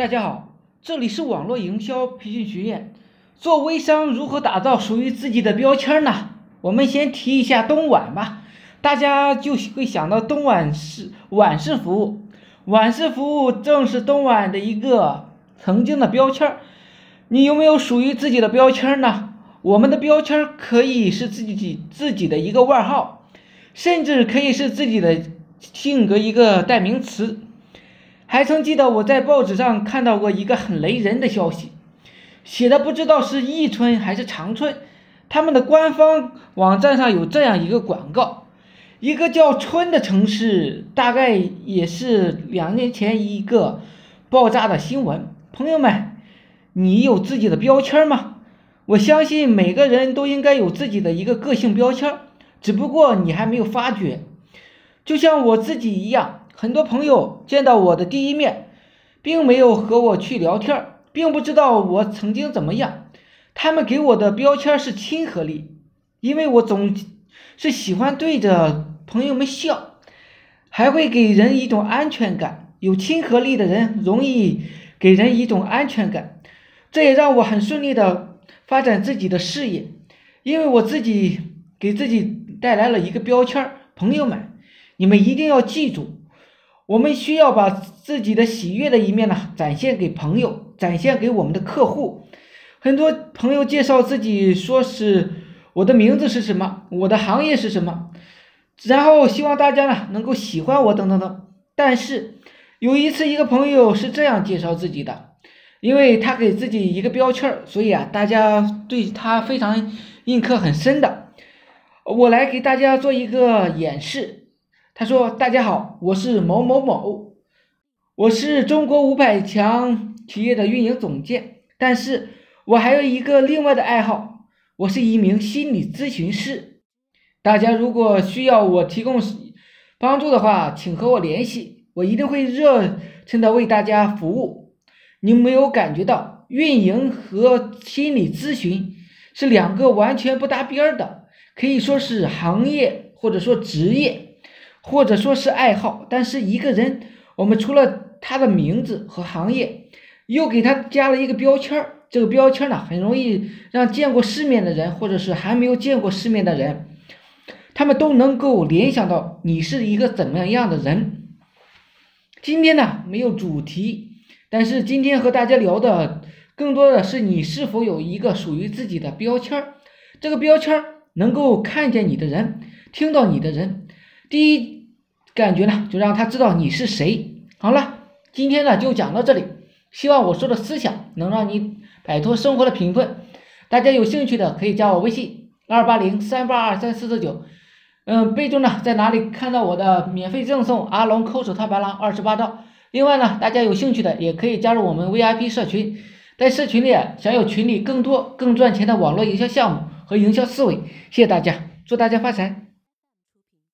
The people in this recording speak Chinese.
大家好，这里是网络营销培训学院。做微商如何打造属于自己的标签呢？我们先提一下东莞吧，大家就会想到东莞是莞式服务，莞式服务正是东莞的一个曾经的标签。你有没有属于自己的标签呢？我们的标签可以是自己自己的一个外号，甚至可以是自己的性格一个代名词。还曾记得我在报纸上看到过一个很雷人的消息，写的不知道是宜春还是长春，他们的官方网站上有这样一个广告：一个叫春的城市，大概也是两年前一个爆炸的新闻。朋友们，你有自己的标签吗？我相信每个人都应该有自己的一个个性标签，只不过你还没有发觉，就像我自己一样。很多朋友见到我的第一面，并没有和我去聊天，并不知道我曾经怎么样。他们给我的标签是亲和力，因为我总是喜欢对着朋友们笑，还会给人一种安全感。有亲和力的人容易给人一种安全感，这也让我很顺利的发展自己的事业。因为我自己给自己带来了一个标签，朋友们，你们一定要记住。我们需要把自己的喜悦的一面呢展现给朋友，展现给我们的客户。很多朋友介绍自己说是我的名字是什么，我的行业是什么，然后希望大家呢能够喜欢我等等等。但是有一次一个朋友是这样介绍自己的，因为他给自己一个标签儿，所以啊大家对他非常印刻很深的。我来给大家做一个演示。他说：“大家好，我是某某某，我是中国五百强企业的运营总监，但是我还有一个另外的爱好，我是一名心理咨询师。大家如果需要我提供帮助的话，请和我联系，我一定会热情的为大家服务。你没有感觉到运营和心理咨询是两个完全不搭边的，可以说是行业或者说职业。”或者说是爱好，但是一个人，我们除了他的名字和行业，又给他加了一个标签儿。这个标签呢，很容易让见过世面的人，或者是还没有见过世面的人，他们都能够联想到你是一个怎么样的人。今天呢，没有主题，但是今天和大家聊的更多的是你是否有一个属于自己的标签儿。这个标签儿能够看见你的人，听到你的人。第一感觉呢，就让他知道你是谁。好了，今天呢就讲到这里。希望我说的思想能让你摆脱生活的贫困。大家有兴趣的可以加我微信二八零三八二三四四九，嗯，备注呢在哪里看到我的免费赠送阿龙抠手套白狼二十八招。另外呢，大家有兴趣的也可以加入我们 VIP 社群，在社群里享有群里更多更赚钱的网络营销项目和营销思维。谢谢大家，祝大家发财。